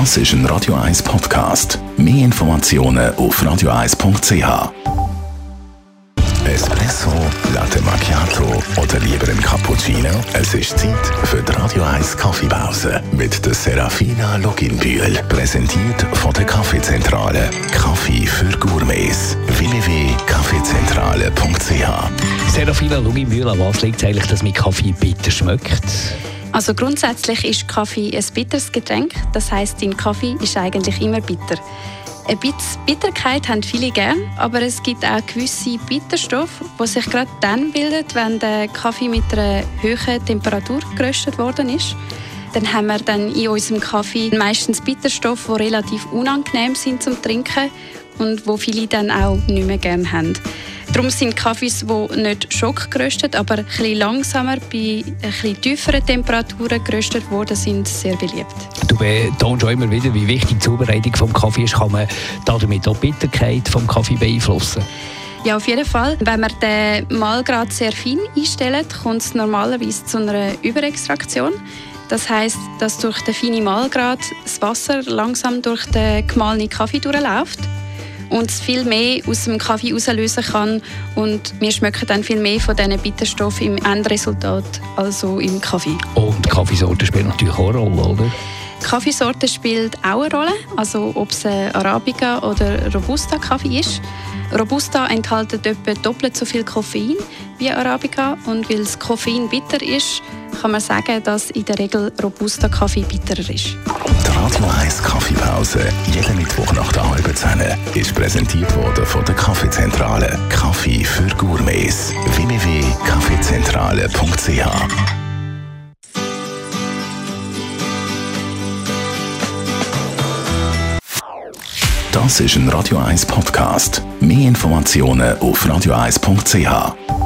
Das ist ein Radio 1 Podcast. Mehr Informationen auf radio1.ch. Espresso, Latte Macchiato oder lieber ein Cappuccino? Es ist Zeit für die Radio 1 Kaffeepause mit der Serafina Loginbühl. Präsentiert von der Kaffeezentrale. Kaffee für Gourmets. www.kaffeezentrale.ch Serafina Luginbühl, an was liegt eigentlich, dass mit Kaffee bitter schmeckt? Also grundsätzlich ist Kaffee ein bitteres Getränk. Das heißt, dein Kaffee ist eigentlich immer bitter. Ein bisschen Bitterkeit haben viele gern, aber es gibt auch gewisse Bitterstoffe, die sich gerade dann bilden, wenn der Kaffee mit einer hohen Temperatur geröstet worden ist. Dann haben wir dann in unserem Kaffee meistens Bitterstoffe, die relativ unangenehm sind zum Trinken und wo viele dann auch nicht mehr gerne haben. Darum sind Kaffees, die nicht schockgeröstet, aber ein bisschen langsamer bei ein bisschen tieferen Temperaturen geröstet worden sind, sehr beliebt. Du betonst auch immer wieder, wie wichtig die Zubereitung des Kaffees ist. Kann man damit auch die Bitterkeit des Kaffee beeinflussen? Ja, auf jeden Fall. Wenn man den Malgrad sehr fein einstellt, kommt es normalerweise zu einer Überextraktion. Das heißt, dass durch den feinen Malgrad das Wasser langsam durch den gemahlenen Kaffee durchläuft und viel mehr aus dem Kaffee herauslösen kann und wir schmecken dann viel mehr von diesen Bitterstoffen im Endresultat als im Kaffee. Und die Kaffeesorte spielt natürlich auch eine Rolle, oder? Die Kaffeesorte spielt auch eine Rolle, also ob es Arabica oder Robusta Kaffee ist. Robusta enthält etwa doppelt so viel Koffein wie Arabica und weil das Koffein bitter ist, kann man sagen, dass in der Regel Robusta Kaffee bitterer ist. Die Radio 1 Kaffeepause, jeden Mittwoch nach der halben Zehn, ist präsentiert worden von der Kaffeezentrale. Kaffee für Gourmets. www.kaffeezentrale.ch Das ist ein Radio 1 Podcast. Mehr Informationen auf radio1.ch.